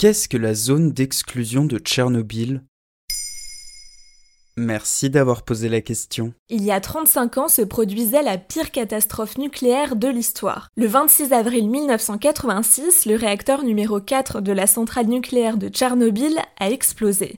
Qu'est-ce que la zone d'exclusion de Tchernobyl? Merci d'avoir posé la question. Il y a 35 ans se produisait la pire catastrophe nucléaire de l'histoire. Le 26 avril 1986, le réacteur numéro 4 de la centrale nucléaire de Tchernobyl a explosé.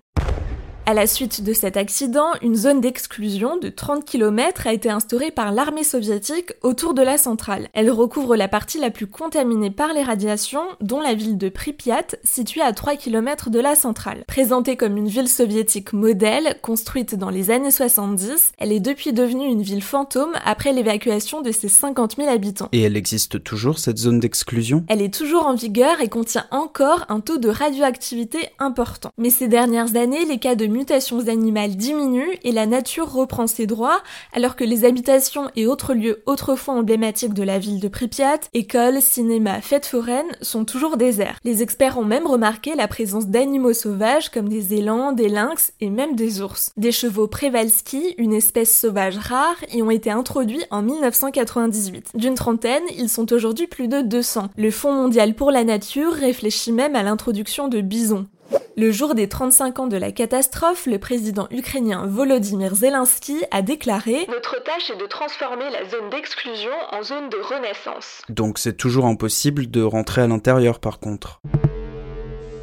À la suite de cet accident, une zone d'exclusion de 30 km a été instaurée par l'armée soviétique autour de la centrale. Elle recouvre la partie la plus contaminée par les radiations, dont la ville de Pripyat, située à 3 km de la centrale. Présentée comme une ville soviétique modèle, construite dans les années 70, elle est depuis devenue une ville fantôme après l'évacuation de ses 50 000 habitants. Et elle existe toujours, cette zone d'exclusion? Elle est toujours en vigueur et contient encore un taux de radioactivité important. Mais ces dernières années, les cas de mutations animales diminuent et la nature reprend ses droits, alors que les habitations et autres lieux autrefois emblématiques de la ville de Pripyat, écoles, cinéma, fêtes foraines, sont toujours déserts. Les experts ont même remarqué la présence d'animaux sauvages comme des élans, des lynx et même des ours. Des chevaux Prevalski, une espèce sauvage rare, y ont été introduits en 1998. D'une trentaine, ils sont aujourd'hui plus de 200. Le Fonds mondial pour la nature réfléchit même à l'introduction de bisons. Le jour des 35 ans de la catastrophe, le président ukrainien Volodymyr Zelensky a déclaré Notre tâche est de transformer la zone d'exclusion en zone de renaissance. Donc c'est toujours impossible de rentrer à l'intérieur par contre.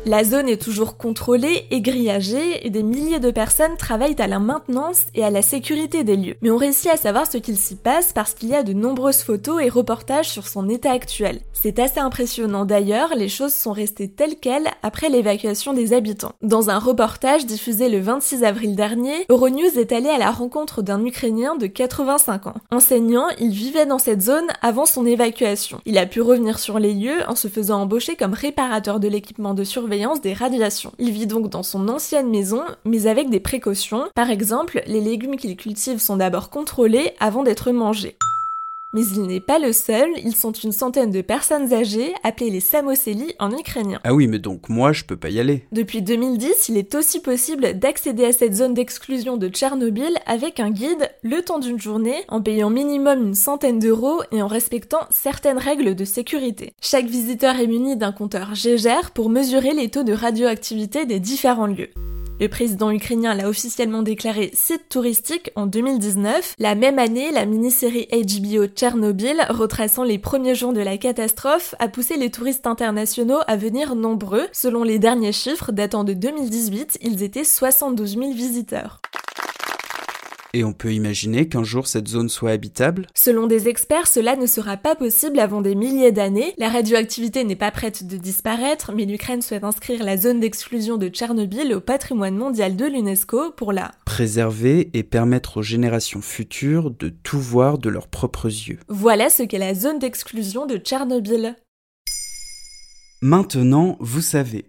La zone est toujours contrôlée et grillagée et des milliers de personnes travaillent à la maintenance et à la sécurité des lieux. Mais on réussit à savoir ce qu'il s'y passe parce qu'il y a de nombreuses photos et reportages sur son état actuel. C'est assez impressionnant d'ailleurs, les choses sont restées telles quelles après l'évacuation des habitants. Dans un reportage diffusé le 26 avril dernier, Euronews est allé à la rencontre d'un Ukrainien de 85 ans. Enseignant, il vivait dans cette zone avant son évacuation. Il a pu revenir sur les lieux en se faisant embaucher comme réparateur de l'équipement de surveillance des radiations. Il vit donc dans son ancienne maison, mais avec des précautions. Par exemple, les légumes qu'il cultive sont d'abord contrôlés avant d'être mangés. Mais il n'est pas le seul, ils sont une centaine de personnes âgées, appelées les Samoseli en ukrainien. Ah oui, mais donc moi je peux pas y aller. Depuis 2010, il est aussi possible d'accéder à cette zone d'exclusion de Tchernobyl avec un guide le temps d'une journée, en payant minimum une centaine d'euros et en respectant certaines règles de sécurité. Chaque visiteur est muni d'un compteur Gégère pour mesurer les taux de radioactivité des différents lieux. Le président ukrainien l'a officiellement déclaré site touristique en 2019. La même année, la mini-série HBO Tchernobyl, retraçant les premiers jours de la catastrophe, a poussé les touristes internationaux à venir nombreux. Selon les derniers chiffres datant de 2018, ils étaient 72 000 visiteurs. Et on peut imaginer qu'un jour cette zone soit habitable Selon des experts, cela ne sera pas possible avant des milliers d'années. La radioactivité n'est pas prête de disparaître, mais l'Ukraine souhaite inscrire la zone d'exclusion de Tchernobyl au patrimoine mondial de l'UNESCO pour la préserver et permettre aux générations futures de tout voir de leurs propres yeux. Voilà ce qu'est la zone d'exclusion de Tchernobyl. Maintenant, vous savez